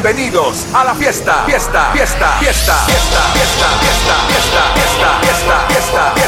Bienvenidos a la fiesta, fiesta, fiesta, fiesta, fiesta, fiesta, fiesta, fiesta, fiesta, fiesta, fiesta, fiesta.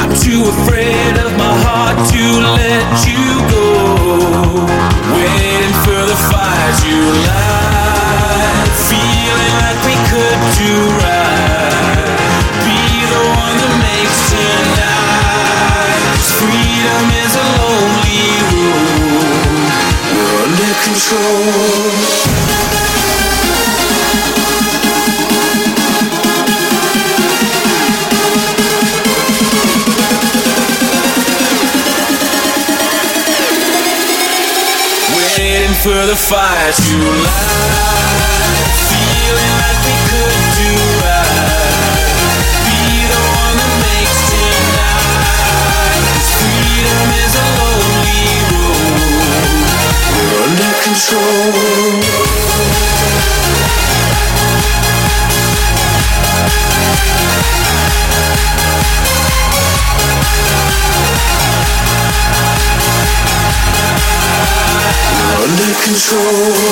I'm too afraid of my heart to let you go. Waiting for the fire to light, feeling like we could do right. For the fire to light. Feeling like we could do right. Be the one that makes tonight. Cause freedom is a lonely road. We're under control.「control.